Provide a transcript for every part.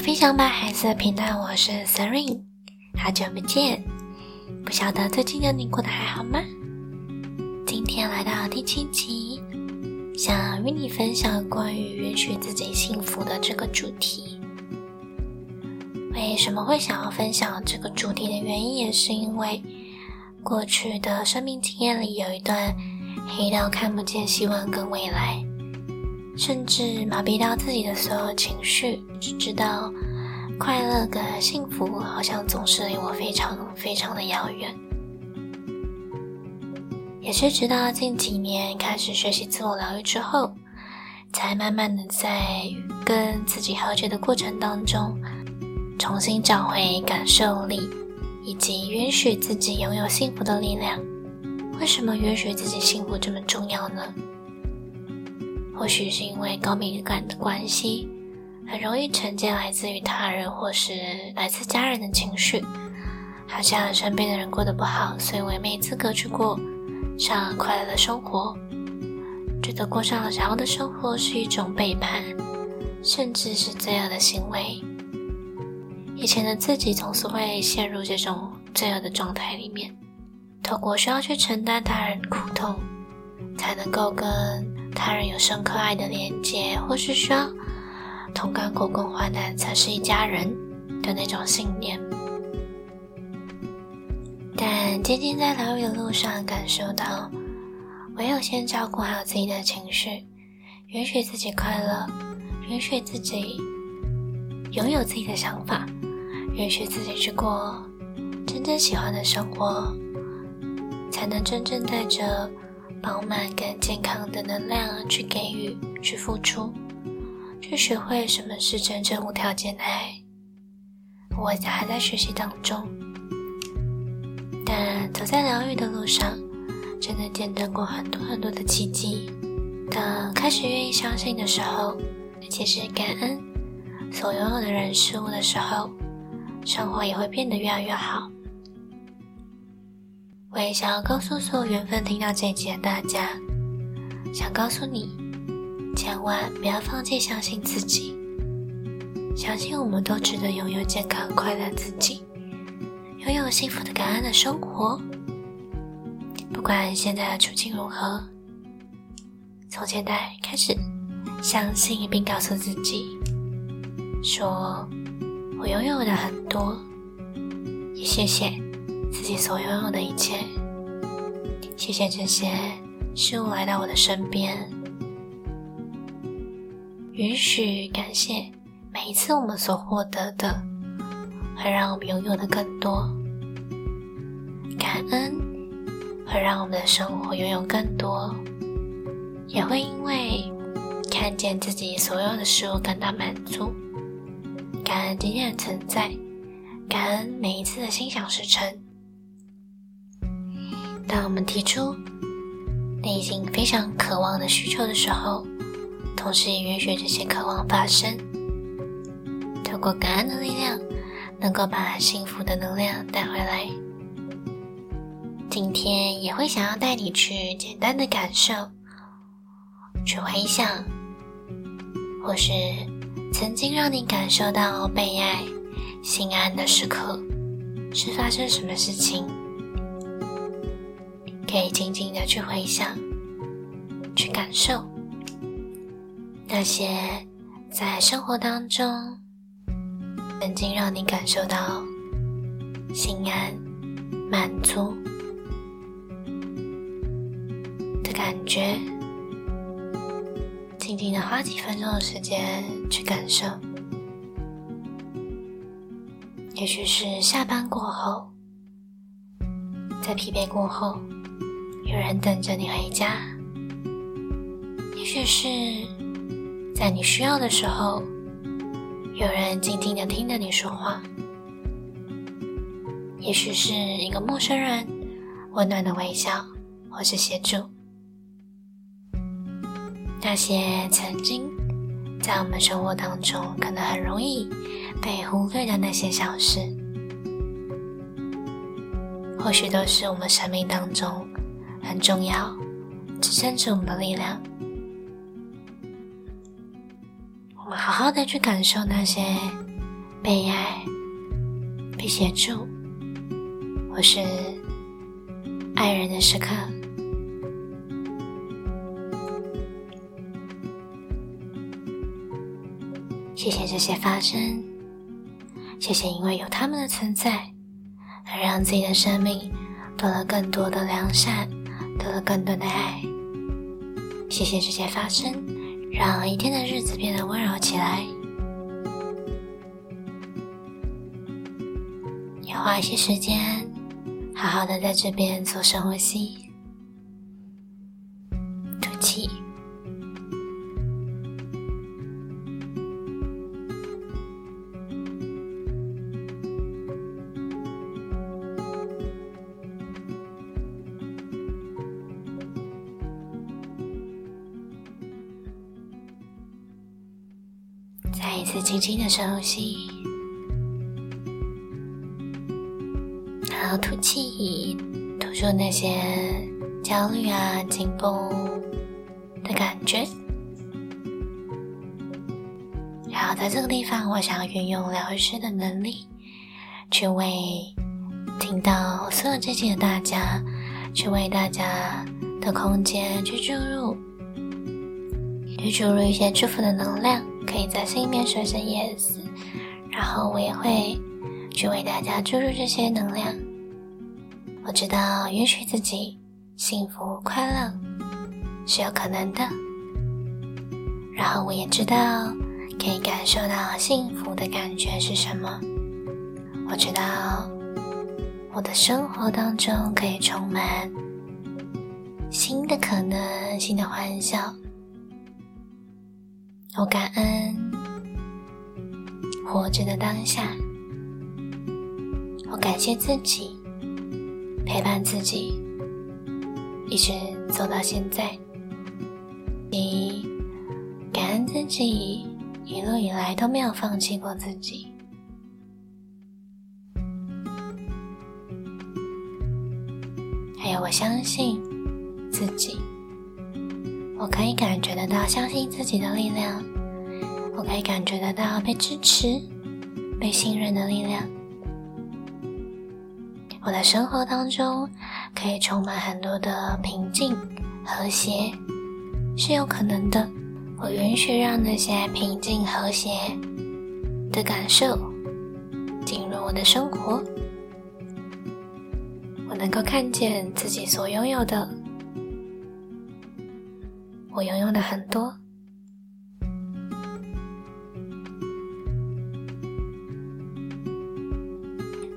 分享吧孩子的频道，我是 Seren，好久不见，不晓得最近的你过得还好吗？今天来到第七集，想与你分享关于允许自己幸福的这个主题。为什么会想要分享这个主题的原因，也是因为过去的生命经验里有一段黑到看不见希望跟未来。甚至麻痹到自己的所有情绪，只知道快乐跟幸福好像总是离我非常非常的遥远。也是直到近几年开始学习自我疗愈之后，才慢慢的在跟自己和解的过程当中，重新找回感受力，以及允许自己拥有幸福的力量。为什么允许自己幸福这么重要呢？或许是因为高敏感的关系，很容易承接来自于他人或是来自家人的情绪，好像身边的人过得不好，所以我也没资格去过上快乐的生活，觉得过上了想要的生活是一种背叛，甚至是罪恶的行为。以前的自己总是会陷入这种罪恶的状态里面，透过需要去承担他人苦痛，才能够跟。他人有深刻爱的连接，或是说同甘苦共患难才是一家人的那种信念。但渐渐在疗愈的路上，感受到唯有先照顾好自己的情绪，允许自己快乐，允许自己拥有自己的想法，允许自己去过真正喜欢的生活，才能真正带着。饱满跟健康的能量去给予、去付出、去学会什么是真正无条件的爱。我还在学习当中，但走在疗愈的路上，真的见证过很多很多的奇迹。当开始愿意相信的时候，而且是感恩所拥有的人事物的时候，生活也会变得越来越好。我也想要告诉所有缘分听到这一集的大家，想告诉你，千万不要放弃相信自己，相信我们都值得拥有健康快乐自己，拥有幸福的感恩的生活。不管现在的处境如何，从现在开始，相信并告诉自己，说我拥有的很多，也谢谢。自己所拥有的一切，谢谢这些事物来到我的身边，允许感谢每一次我们所获得的，会让我们拥有的更多。感恩会让我们的生活拥有更多，也会因为看见自己所有的事物感到满足。感恩今天的存在，感恩每一次的心想事成。当我们提出内心非常渴望的需求的时候，同时也允许这些渴望发生。透过感恩的力量，能够把幸福的能量带回来。今天也会想要带你去简单的感受，去回想，或是曾经让你感受到被爱、心安的时刻，是发生什么事情？可以静静的去回想，去感受那些在生活当中曾经让你感受到心安、满足的感觉。静静的花几分钟的时间去感受，也许是下班过后，在疲惫过后。有人等着你回家，也许是在你需要的时候，有人静静的听着你说话；也许是一个陌生人温暖的微笑，或是协助。那些曾经在我们生活当中可能很容易被忽略的那些小事，或许都是我们生命当中。很重要，支撑着我们的力量。我们好好的去感受那些被爱、被协助，或是爱人的时刻。谢谢这些发生，谢谢因为有他们的存在，而让自己的生命多了更多的良善，得到更多的爱。谢谢这些发生，让一天的日子变得温柔起来。你花一些时间，好好的在这边做深呼吸，一次轻轻的深呼吸，然后吐气，吐出那些焦虑啊、紧绷的感觉。然后在这个地方，我想要运用疗愈师的能力，去为听到所有这些的大家，去为大家的空间去注入，去注入一些祝福的能量。可以在心里面说声 yes，然后我也会去为大家注入这些能量。我知道允许自己幸福快乐是有可能的，然后我也知道可以感受到幸福的感觉是什么。我知道我的生活当中可以充满新的可能，新的欢笑。我感恩活着的当下，我感谢自己陪伴自己，一直走到现在。你感恩自己一路以来都没有放弃过自己，还有我相信自己。我可以感觉得到相信自己的力量，我可以感觉得到被支持、被信任的力量。我的生活当中可以充满很多的平静、和谐，是有可能的。我允许让那些平静、和谐的感受进入我的生活。我能够看见自己所拥有的。我拥有的很多，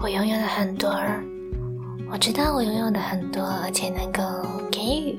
我拥有的很多，我知道我拥有的很多，而且能够给予。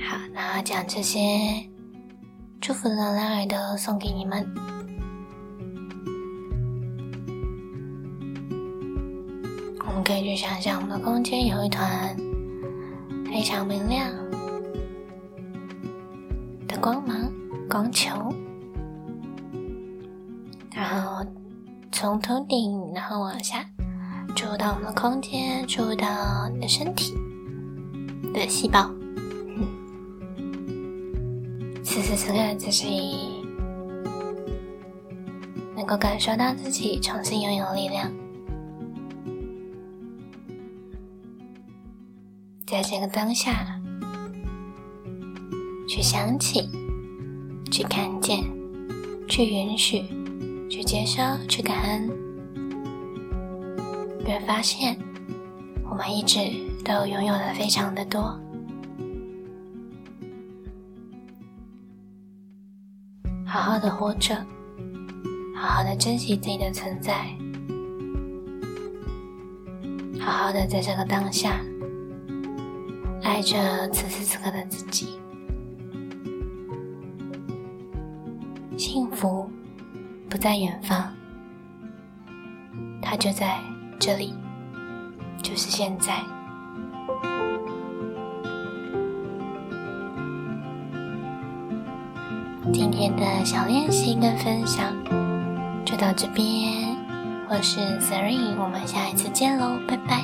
好，那讲这些祝福的能量都送给你们。们可以去想象，我们的空间有一团非常明亮的光芒光球，然后从头顶，然后往下注入到我们的空间，注入到你的身体的细胞。此时此刻，自己能够感受到自己重新拥有力量。在这个当下，去想起，去看见，去允许，去接收，去感恩，越发现我们一直都拥有的非常的多。好好的活着，好好的珍惜自己的存在，好好的在这个当下。爱着此时此刻的自己，幸福不在远方，它就在这里，就是现在。今天的小练习跟分享就到这边，我是 Serene，我们下一次见喽，拜拜。